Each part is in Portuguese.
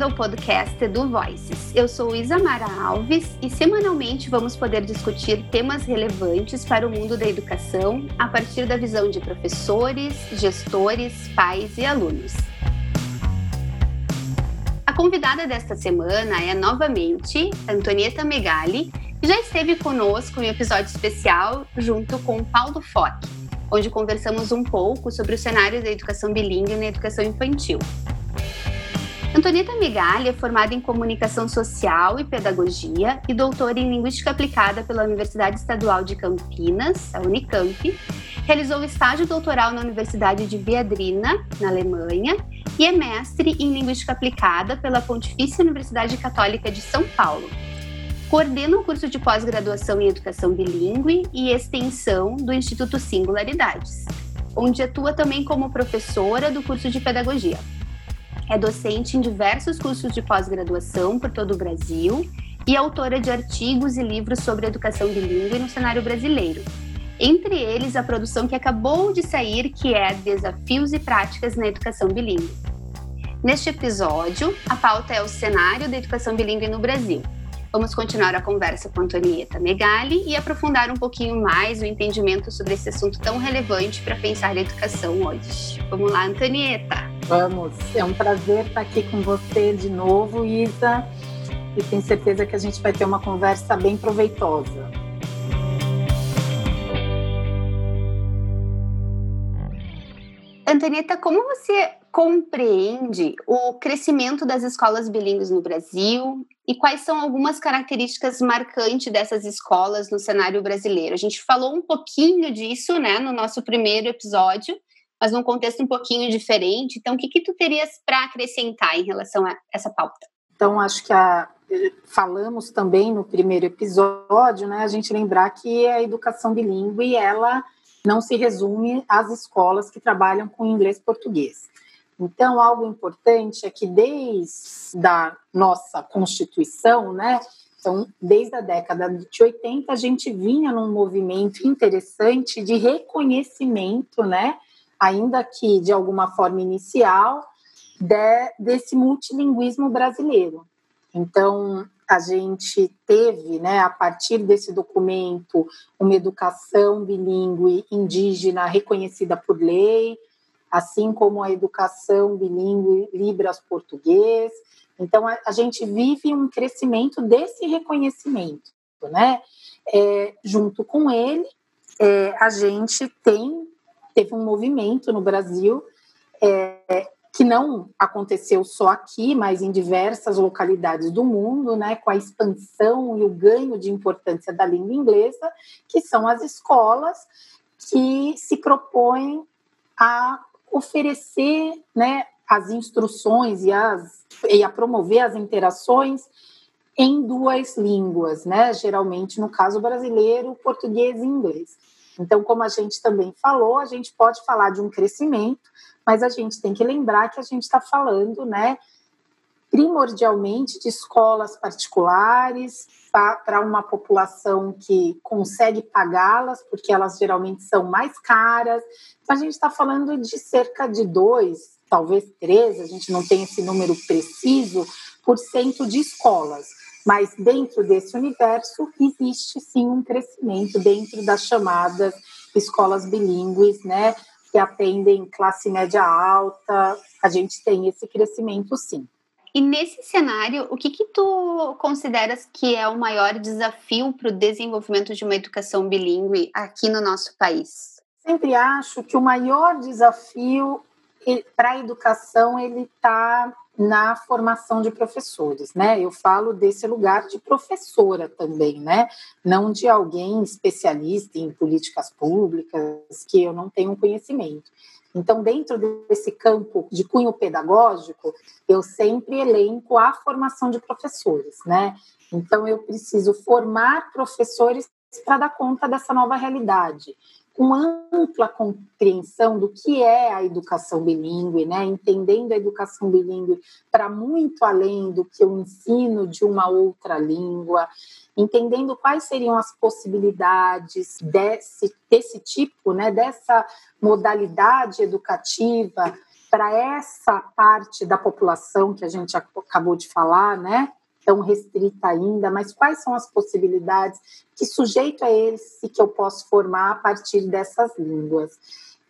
bem-vindo ao podcast do Voices. Eu sou Isamara Alves e semanalmente vamos poder discutir temas relevantes para o mundo da educação a partir da visão de professores, gestores, pais e alunos. A convidada desta semana é novamente Antonieta Megali, que já esteve conosco em um episódio especial junto com Paulo Fock, onde conversamos um pouco sobre o cenário da educação bilíngue na educação infantil. Antonieta Migali é formada em Comunicação Social e Pedagogia e doutora em Linguística Aplicada pela Universidade Estadual de Campinas, a Unicamp. Realizou estágio doutoral na Universidade de Viadrina, na Alemanha, e é mestre em Linguística Aplicada pela Pontifícia Universidade Católica de São Paulo. Coordena o curso de pós-graduação em Educação Bilingue e Extensão do Instituto Singularidades, onde atua também como professora do curso de Pedagogia. É docente em diversos cursos de pós-graduação por todo o Brasil e autora de artigos e livros sobre educação bilíngue no cenário brasileiro. Entre eles, a produção que acabou de sair, que é Desafios e Práticas na Educação Bilíngue. Neste episódio, a pauta é o cenário da educação bilíngue no Brasil. Vamos continuar a conversa com Antonieta Megali e aprofundar um pouquinho mais o entendimento sobre esse assunto tão relevante para pensar a educação hoje. Vamos lá, Antonieta! Vamos, é um prazer estar aqui com você de novo, Isa, e tenho certeza que a gente vai ter uma conversa bem proveitosa. Antonieta, como você compreende o crescimento das escolas bilíngues no Brasil e quais são algumas características marcantes dessas escolas no cenário brasileiro? A gente falou um pouquinho disso, né, no nosso primeiro episódio, mas num contexto um pouquinho diferente. Então, o que, que tu terias para acrescentar em relação a essa pauta? Então, acho que a, falamos também no primeiro episódio, né, a gente lembrar que a educação bilíngue, ela não se resume às escolas que trabalham com inglês e português. Então, algo importante é que desde a nossa Constituição, né, então, desde a década de 80, a gente vinha num movimento interessante de reconhecimento, né, ainda que de alguma forma inicial, de, desse multilinguismo brasileiro. Então, a gente teve, né, a partir desse documento, uma educação bilíngue indígena reconhecida por lei, assim como a educação bilíngue Libras-Português. Então, a, a, gente vive um crescimento desse reconhecimento, né? É, junto com ele, é, a gente tem teve um movimento no Brasil é, que não aconteceu só aqui, mas em diversas localidades do mundo, né, com a expansão e o ganho de importância da língua inglesa, que são as escolas que se propõem a oferecer, né, as instruções e, as, e a promover as interações em duas línguas, né? Geralmente, no caso brasileiro, português e inglês. Então, como a gente também falou, a gente pode falar de um crescimento, mas a gente tem que lembrar que a gente está falando, né, primordialmente de escolas particulares para uma população que consegue pagá-las, porque elas geralmente são mais caras. Então, a gente está falando de cerca de dois, talvez três, a gente não tem esse número preciso, por cento de escolas. Mas dentro desse universo existe sim um crescimento dentro das chamadas escolas bilíngues, né, que atendem classe média alta. A gente tem esse crescimento sim. E nesse cenário, o que que tu consideras que é o maior desafio para o desenvolvimento de uma educação bilíngue aqui no nosso país? Sempre acho que o maior desafio para a educação ele está na formação de professores, né? Eu falo desse lugar de professora também, né? Não de alguém especialista em políticas públicas que eu não tenho conhecimento. Então, dentro desse campo de cunho pedagógico, eu sempre elenco a formação de professores, né? Então, eu preciso formar professores para dar conta dessa nova realidade com ampla compreensão do que é a educação bilíngue, né? entendendo a educação bilíngue para muito além do que o ensino de uma outra língua, entendendo quais seriam as possibilidades desse, desse tipo, né? dessa modalidade educativa para essa parte da população que a gente acabou de falar, né? Tão restrita ainda, mas quais são as possibilidades? Que sujeito é esse que eu posso formar a partir dessas línguas?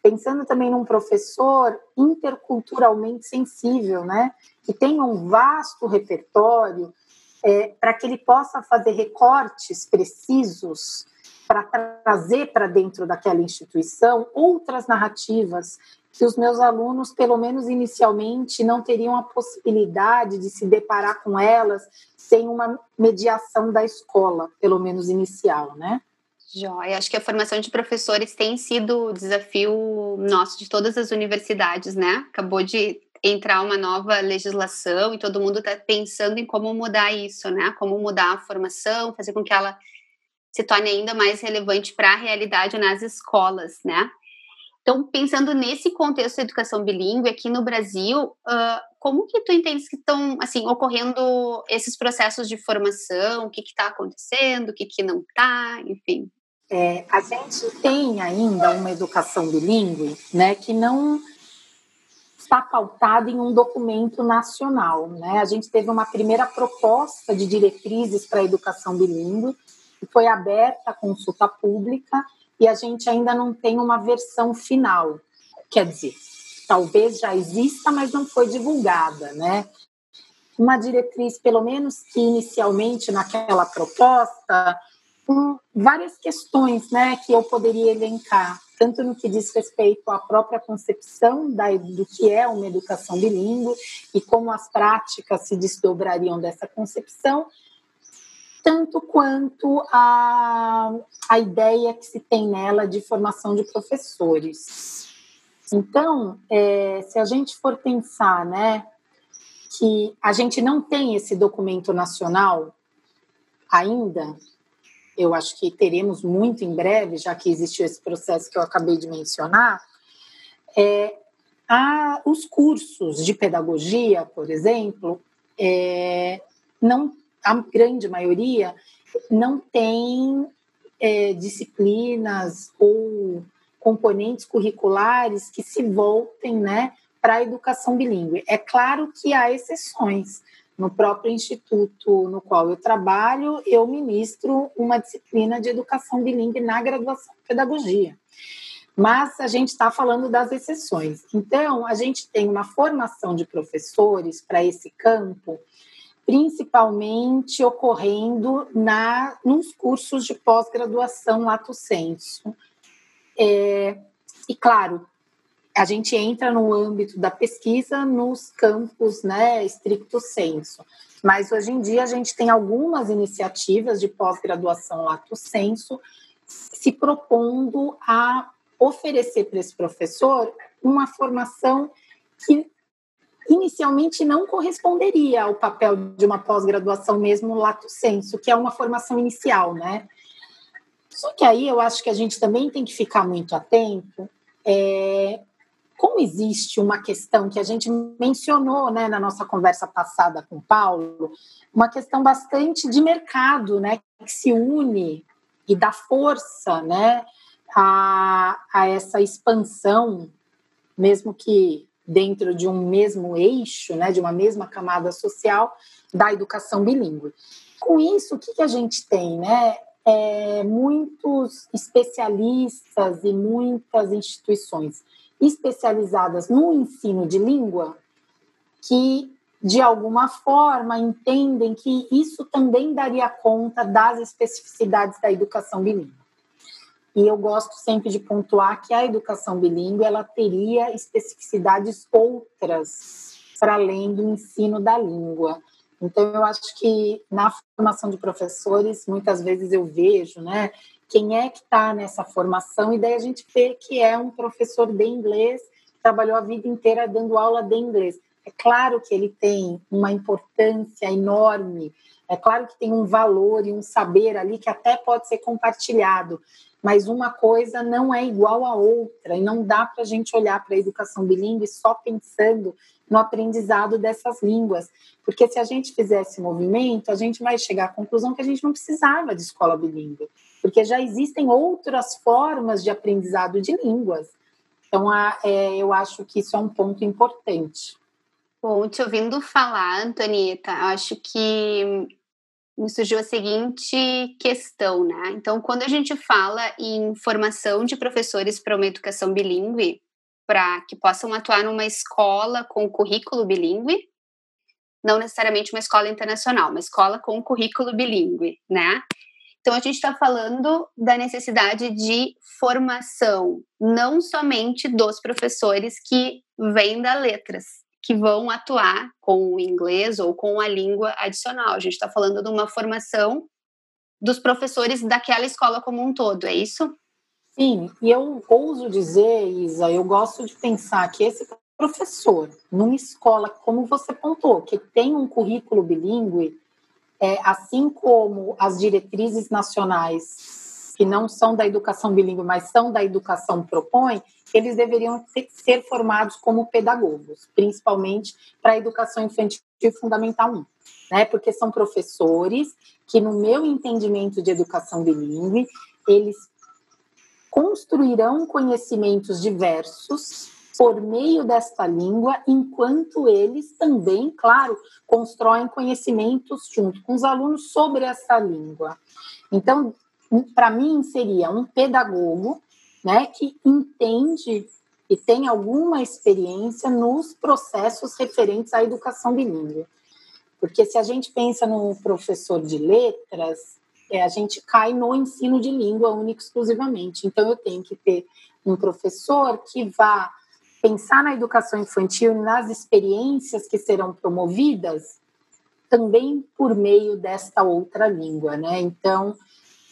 Pensando também num professor interculturalmente sensível, né? Que tenha um vasto repertório é, para que ele possa fazer recortes precisos para trazer para dentro daquela instituição outras narrativas que os meus alunos, pelo menos inicialmente, não teriam a possibilidade de se deparar com elas sem uma mediação da escola, pelo menos inicial, né? Joia, acho que a formação de professores tem sido o desafio nosso de todas as universidades, né? Acabou de entrar uma nova legislação e todo mundo está pensando em como mudar isso, né? Como mudar a formação, fazer com que ela se torne ainda mais relevante para a realidade nas escolas, né? Então, pensando nesse contexto de educação bilíngue aqui no Brasil, uh, como que tu entendes que estão assim ocorrendo esses processos de formação? O que está acontecendo? O que, que não está? Enfim. É, a gente tem ainda uma educação bilíngue, né, que não está pautada em um documento nacional, né? A gente teve uma primeira proposta de diretrizes para a educação bilíngue, que foi aberta a consulta pública e a gente ainda não tem uma versão final. Quer dizer, talvez já exista, mas não foi divulgada, né? Uma diretriz, pelo menos que inicialmente naquela proposta, com várias questões, né, que eu poderia elencar, tanto no que diz respeito à própria concepção da, do que é uma educação bilíngue e como as práticas se desdobrariam dessa concepção, tanto quanto a, a ideia que se tem nela de formação de professores. Então, é, se a gente for pensar, né, que a gente não tem esse documento nacional ainda, eu acho que teremos muito em breve, já que existiu esse processo que eu acabei de mencionar, é, a, os cursos de pedagogia, por exemplo, é, não a grande maioria não tem é, disciplinas ou componentes curriculares que se voltem né, para a educação bilíngue. É claro que há exceções. No próprio instituto no qual eu trabalho, eu ministro uma disciplina de educação bilíngue na graduação de pedagogia. Mas a gente está falando das exceções. Então, a gente tem uma formação de professores para esse campo principalmente ocorrendo na, nos cursos de pós-graduação lato sensu. É, e, claro, a gente entra no âmbito da pesquisa nos campos né, estricto senso. Mas hoje em dia a gente tem algumas iniciativas de pós-graduação lato sensu se propondo a oferecer para esse professor uma formação que inicialmente não corresponderia ao papel de uma pós-graduação mesmo lato senso, que é uma formação inicial, né? Só que aí eu acho que a gente também tem que ficar muito atento. É, como existe uma questão que a gente mencionou né, na nossa conversa passada com o Paulo, uma questão bastante de mercado, né, que se une e dá força né, a, a essa expansão, mesmo que dentro de um mesmo eixo, né, de uma mesma camada social da educação bilíngue. Com isso, o que, que a gente tem, né? É, muitos especialistas e muitas instituições especializadas no ensino de língua que de alguma forma entendem que isso também daria conta das especificidades da educação bilíngue. E eu gosto sempre de pontuar que a educação bilíngue ela teria especificidades outras para além do ensino da língua. Então, eu acho que na formação de professores, muitas vezes eu vejo, né, quem é que está nessa formação, e daí a gente vê que é um professor de inglês, trabalhou a vida inteira dando aula de inglês. É claro que ele tem uma importância enorme, é claro que tem um valor e um saber ali que até pode ser compartilhado, mas uma coisa não é igual à outra, e não dá para a gente olhar para a educação bilíngue só pensando no aprendizado dessas línguas, porque se a gente fizesse esse movimento, a gente vai chegar à conclusão que a gente não precisava de escola bilíngue, porque já existem outras formas de aprendizado de línguas. Então, a, é, eu acho que isso é um ponto importante. Bom, te ouvindo falar, Antonieta, acho que me surgiu a seguinte questão, né? Então, quando a gente fala em formação de professores para uma educação bilíngue, para que possam atuar numa escola com currículo bilíngue, não necessariamente uma escola internacional, uma escola com currículo bilíngue, né? Então, a gente está falando da necessidade de formação, não somente dos professores que vêm da letras, que vão atuar com o inglês ou com a língua adicional. A gente está falando de uma formação dos professores daquela escola como um todo, é isso? Sim, e eu ouso dizer, Isa, eu gosto de pensar que esse professor, numa escola, como você pontuou, que tem um currículo bilíngue, é, assim como as diretrizes nacionais, que não são da educação bilíngue, mas são da educação propõe, eles deveriam ser formados como pedagogos, principalmente para a educação infantil fundamental 1, né? Porque são professores que, no meu entendimento de educação bilíngue, eles construirão conhecimentos diversos por meio desta língua, enquanto eles também, claro, constroem conhecimentos junto com os alunos sobre essa língua. Então, para mim, seria um pedagogo né, que entende e tem alguma experiência nos processos referentes à educação bilíngue. Porque se a gente pensa no professor de letras, é, a gente cai no ensino de língua única exclusivamente. Então, eu tenho que ter um professor que vá pensar na educação infantil, nas experiências que serão promovidas, também por meio desta outra língua, né? Então,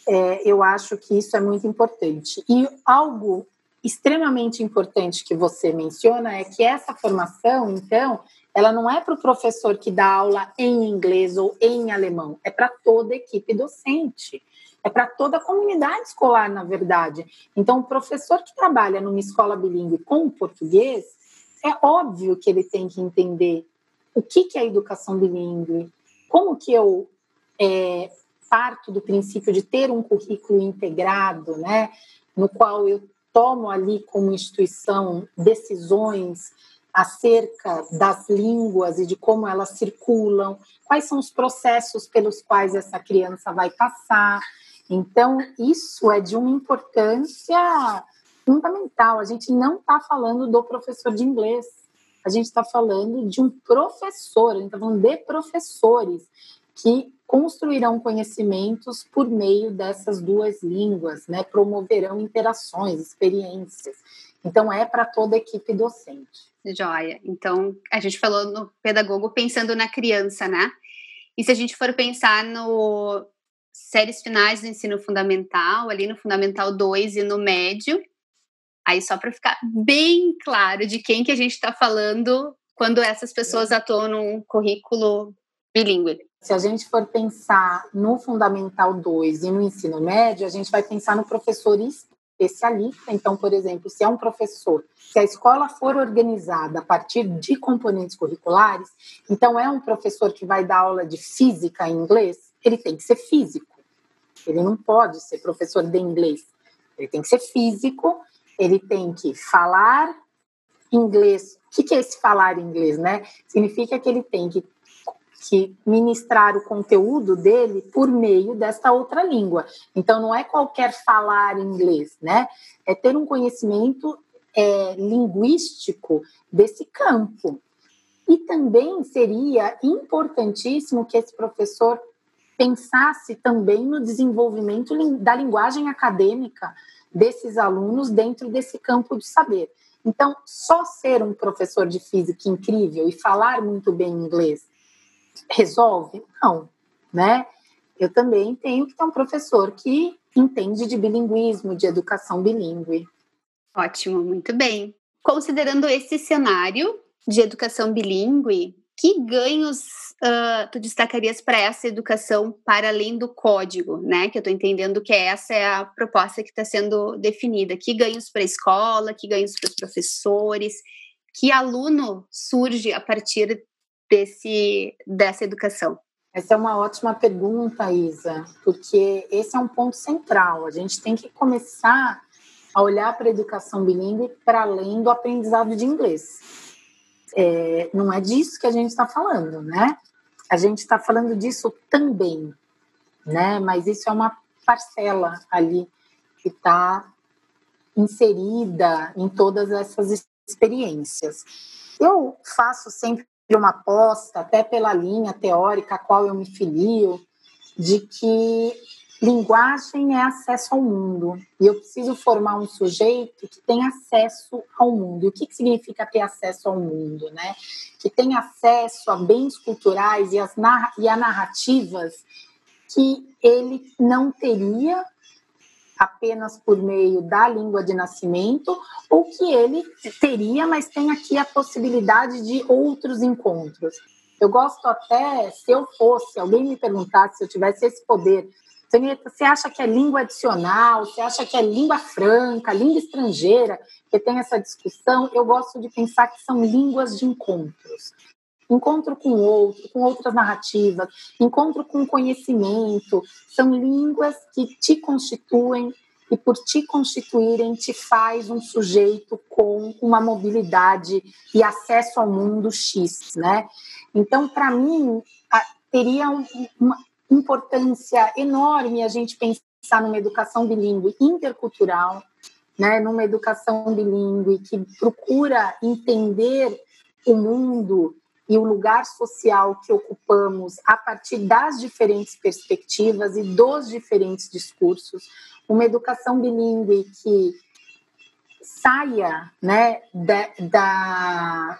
é, eu acho que isso é muito importante. E algo extremamente importante que você menciona é que essa formação, então, ela não é para o professor que dá aula em inglês ou em alemão, é para toda a equipe docente é para toda a comunidade escolar, na verdade. Então, o professor que trabalha numa escola bilíngue com português, é óbvio que ele tem que entender o que, que é educação bilíngue, como que eu é, parto do princípio de ter um currículo integrado, né, no qual eu tomo ali como instituição decisões acerca das línguas e de como elas circulam, quais são os processos pelos quais essa criança vai passar. Então, isso é de uma importância fundamental. A gente não está falando do professor de inglês, a gente está falando de um professor, a gente está falando de professores que construirão conhecimentos por meio dessas duas línguas, né? promoverão interações, experiências. Então, é para toda a equipe docente. Joia. Então, a gente falou no pedagogo pensando na criança, né? E se a gente for pensar no, séries finais do ensino fundamental, ali no Fundamental 2 e no médio. Aí, só para ficar bem claro de quem que a gente está falando quando essas pessoas atuam num currículo bilíngue. Se a gente for pensar no Fundamental 2 e no ensino médio, a gente vai pensar no professor especialista. Então, por exemplo, se é um professor, se a escola for organizada a partir de componentes curriculares, então é um professor que vai dar aula de física em inglês, ele tem que ser físico. Ele não pode ser professor de inglês. Ele tem que ser físico, ele tem que falar inglês. O que é esse falar inglês, né? Significa que ele tem que, que ministrar o conteúdo dele por meio desta outra língua. Então, não é qualquer falar inglês, né? É ter um conhecimento é, linguístico desse campo. E também seria importantíssimo que esse professor pensasse também no desenvolvimento da linguagem acadêmica desses alunos dentro desse campo de saber. Então, só ser um professor de física incrível e falar muito bem inglês resolve? Não, né? Eu também tenho que ter um professor que entende de bilinguismo, de educação bilíngue. Ótimo, muito bem. Considerando esse cenário de educação bilíngue, que ganhos uh, tu destacarias para essa educação para além do código, né? Que eu estou entendendo que essa é a proposta que está sendo definida. Que ganhos para a escola, que ganhos para os professores, que aluno surge a partir desse, dessa educação? Essa é uma ótima pergunta, Isa, porque esse é um ponto central. A gente tem que começar a olhar para a educação bilíngue para além do aprendizado de inglês. É, não é disso que a gente está falando, né? A gente está falando disso também, né? Mas isso é uma parcela ali que está inserida em todas essas experiências. Eu faço sempre uma aposta, até pela linha teórica a qual eu me filio, de que linguagem é acesso ao mundo. E eu preciso formar um sujeito que tem acesso ao mundo. E o que, que significa ter acesso ao mundo? Né? Que tem acesso a bens culturais e, as e a narrativas que ele não teria apenas por meio da língua de nascimento, ou que ele teria, mas tem aqui a possibilidade de outros encontros. Eu gosto até, se eu fosse, alguém me perguntasse se eu tivesse esse poder, você acha que é língua adicional? Você acha que é língua franca, língua estrangeira? Que tem essa discussão. Eu gosto de pensar que são línguas de encontros encontro com outro, com outras narrativas, encontro com conhecimento, são línguas que te constituem e por te constituírem te faz um sujeito com uma mobilidade e acesso ao mundo X, né? Então, para mim, teria uma importância enorme a gente pensar numa educação bilíngue intercultural, né, numa educação bilíngue que procura entender o mundo e o lugar social que ocupamos a partir das diferentes perspectivas e dos diferentes discursos, uma educação bilíngue que saia né, da, da,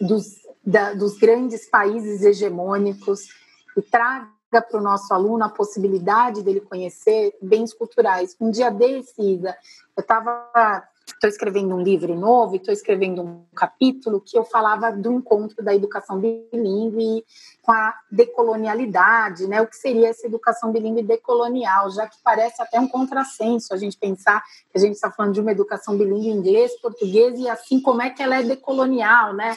dos, da, dos grandes países hegemônicos e traga para o nosso aluno a possibilidade dele conhecer bens culturais. Um dia desse, Isa, eu estava estou escrevendo um livro novo e estou escrevendo um capítulo que eu falava do encontro da educação bilíngue com a decolonialidade, né? O que seria essa educação bilíngue decolonial, já que parece até um contrassenso a gente pensar que a gente está falando de uma educação bilíngue inglês, português e assim como é que ela é decolonial, né?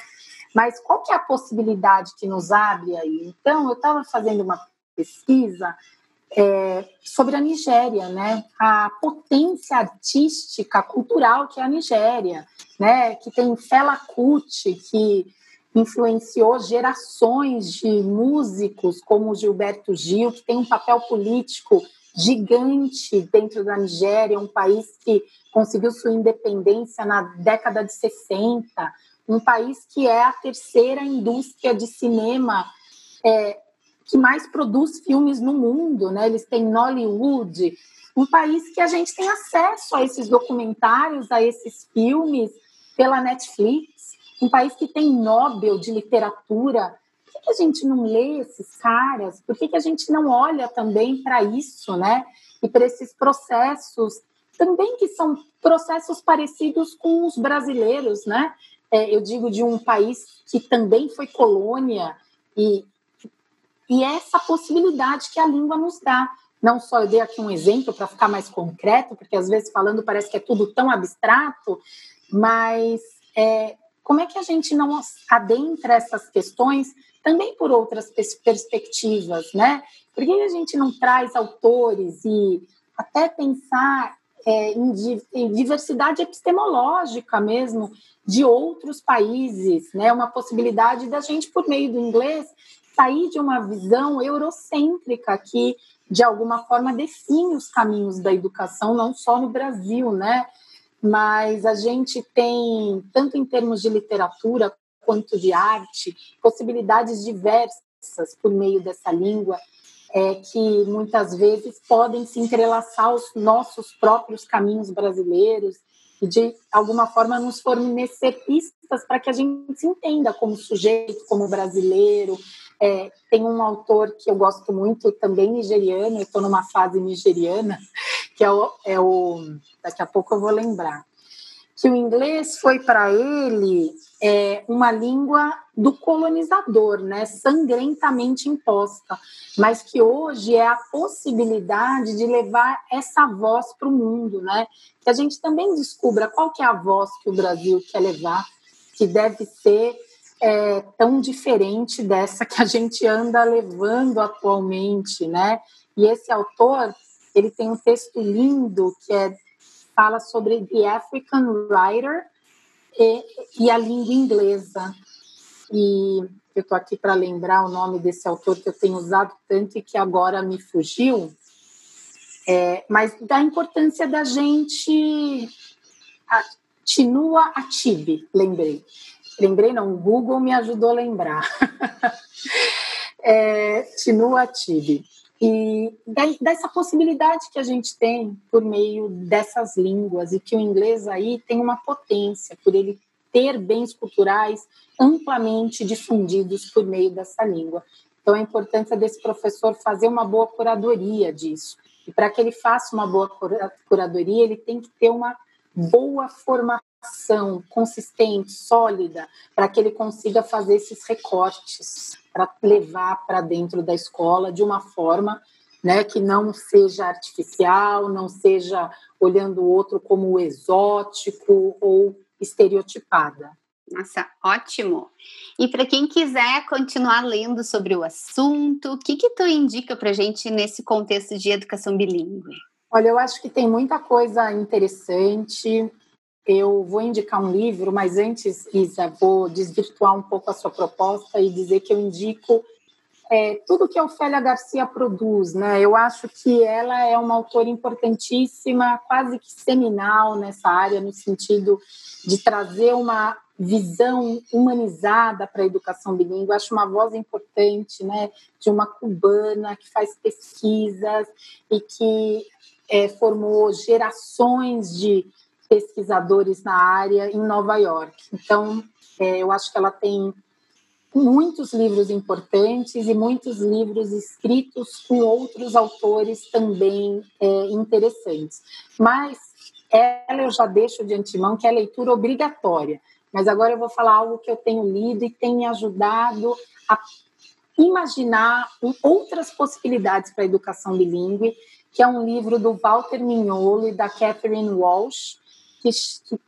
Mas qual que é a possibilidade que nos abre aí? Então, eu estava fazendo uma pesquisa é, sobre a Nigéria, né? A potência artística, cultural que é a Nigéria, né? Que tem Fela Kuti, que influenciou gerações de músicos como Gilberto Gil, que tem um papel político gigante dentro da Nigéria, um país que conseguiu sua independência na década de 60, um país que é a terceira indústria de cinema é, que mais produz filmes no mundo, né? Eles têm Nollywood, um país que a gente tem acesso a esses documentários, a esses filmes pela Netflix, um país que tem Nobel de literatura. Por que a gente não lê esses caras? Por que a gente não olha também para isso, né? E para esses processos também que são processos parecidos com os brasileiros, né? É, eu digo de um país que também foi colônia e, e essa possibilidade que a língua nos dá. Não só eu dei aqui um exemplo para ficar mais concreto, porque às vezes falando parece que é tudo tão abstrato, mas é, como é que a gente não adentra essas questões também por outras perspectivas, né? Por que a gente não traz autores e até pensar é, em, em, diversidade epistemológica mesmo de outros países, né? Uma possibilidade da gente, por meio do inglês, sair de uma visão eurocêntrica que, de alguma forma, define os caminhos da educação, não só no Brasil, né? Mas a gente tem, tanto em termos de literatura quanto de arte, possibilidades diversas por meio dessa língua, é, que muitas vezes podem se entrelaçar aos nossos próprios caminhos brasileiros e, de alguma forma, nos fornecer pistas para que a gente se entenda como sujeito, como brasileiro, é, tem um autor que eu gosto muito, também nigeriano, eu estou numa fase nigeriana, que é o, é o. Daqui a pouco eu vou lembrar. Que o inglês foi para ele é, uma língua do colonizador, né, sangrentamente imposta, mas que hoje é a possibilidade de levar essa voz para o mundo, né, que a gente também descubra qual que é a voz que o Brasil quer levar, que deve ser é, tão diferente dessa que a gente anda levando atualmente, né? E esse autor, ele tem um texto lindo que é fala sobre The African Writer e, e a língua inglesa. E eu estou aqui para lembrar o nome desse autor que eu tenho usado tanto e que agora me fugiu, é, mas da importância da gente. A, Tinua Atibe, lembrei. Lembrei, não, o Google me ajudou a lembrar. é, Atibe. E dessa possibilidade que a gente tem por meio dessas línguas, e que o inglês aí tem uma potência, por ele ter bens culturais amplamente difundidos por meio dessa língua. Então, a importância desse professor fazer uma boa curadoria disso. E para que ele faça uma boa curadoria, ele tem que ter uma boa formação consistente, sólida, para que ele consiga fazer esses recortes, para levar para dentro da escola de uma forma né, que não seja artificial, não seja olhando o outro como exótico ou estereotipada. Nossa, ótimo. E para quem quiser continuar lendo sobre o assunto, o que que tu indica para gente nesse contexto de educação bilíngue? Olha, eu acho que tem muita coisa interessante. Eu vou indicar um livro, mas antes, Isa, vou desvirtuar um pouco a sua proposta e dizer que eu indico é, tudo que a Ofélia Garcia produz, né? Eu acho que ela é uma autora importantíssima, quase que seminal nessa área, no sentido de trazer uma visão humanizada para a educação bilíngue. Acho uma voz importante, né? De uma cubana que faz pesquisas e que é, formou gerações de pesquisadores na área em Nova York. Então, é, eu acho que ela tem muitos livros importantes e muitos livros escritos com outros autores também é, interessantes. Mas ela eu já deixo de antemão que é leitura obrigatória. Mas agora eu vou falar algo que eu tenho lido e tem me ajudado a imaginar outras possibilidades para a educação bilíngue, que é um livro do Walter Mignolo e da Catherine Walsh, que,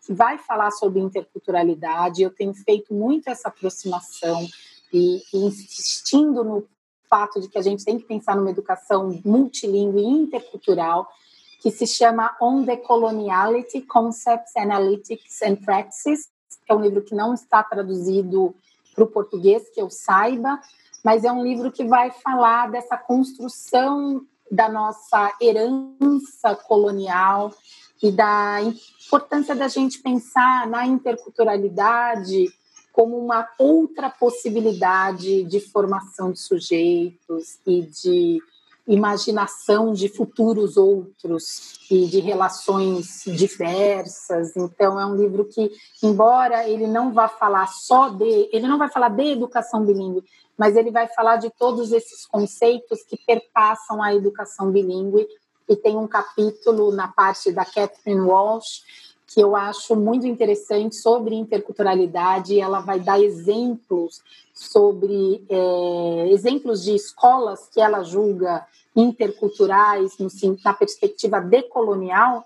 que vai falar sobre interculturalidade. Eu tenho feito muito essa aproximação e, e insistindo no fato de que a gente tem que pensar numa educação multilingüe e intercultural, que se chama On the Coloniality, Concepts, Analytics and Practices. É um livro que não está traduzido para o português, que eu saiba, mas é um livro que vai falar dessa construção da nossa herança colonial e da importância da gente pensar na interculturalidade como uma outra possibilidade de formação de sujeitos e de imaginação de futuros outros e de relações diversas. Então é um livro que, embora ele não vá falar só de, ele não vai falar de educação bilíngue, mas ele vai falar de todos esses conceitos que perpassam a educação bilíngue e tem um capítulo na parte da Catherine Walsh que eu acho muito interessante sobre interculturalidade. Ela vai dar exemplos sobre é, exemplos de escolas que ela julga interculturais no, na perspectiva decolonial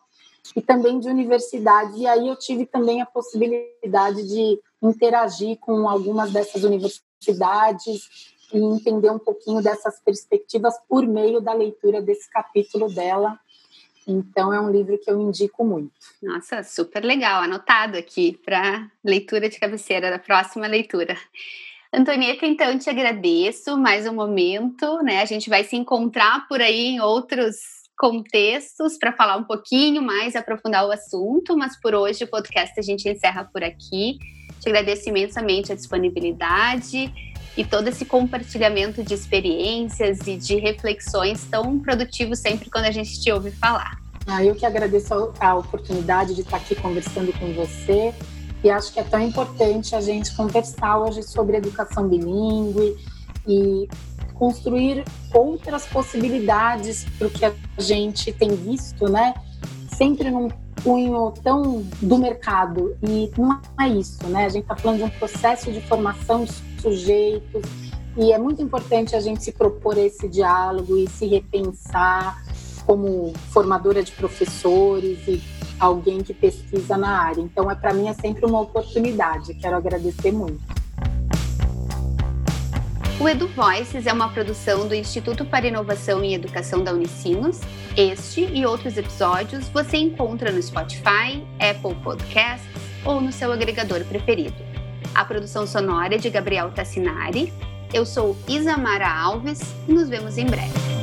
e também de universidades. E aí eu tive também a possibilidade de interagir com algumas dessas universidades e entender um pouquinho dessas perspectivas por meio da leitura desse capítulo dela. Então é um livro que eu indico muito. Nossa, super legal, anotado aqui para leitura de cabeceira da próxima leitura. Antonieta, então te agradeço mais um momento, né? A gente vai se encontrar por aí em outros contextos para falar um pouquinho mais, aprofundar o assunto, mas por hoje o podcast a gente encerra por aqui. Te agradeço imensamente a disponibilidade e todo esse compartilhamento de experiências e de reflexões tão produtivo sempre quando a gente te ouve falar. Ah, eu que agradeço a oportunidade de estar aqui conversando com você e acho que é tão importante a gente conversar hoje sobre educação bilíngue e construir outras possibilidades para o que a gente tem visto, né? Sempre num cunho tão do mercado e não é isso, né? A gente está falando de um processo de formação de sujeitos e é muito importante a gente se propor esse diálogo e se repensar como formadora de professores e alguém que pesquisa na área. Então, é para mim é sempre uma oportunidade. Quero agradecer muito. O Edu Voices é uma produção do Instituto para Inovação e Educação da Unicinos. Este e outros episódios você encontra no Spotify, Apple Podcasts ou no seu agregador preferido. A produção sonora é de Gabriel Tassinari. Eu sou Isamara Alves e nos vemos em breve.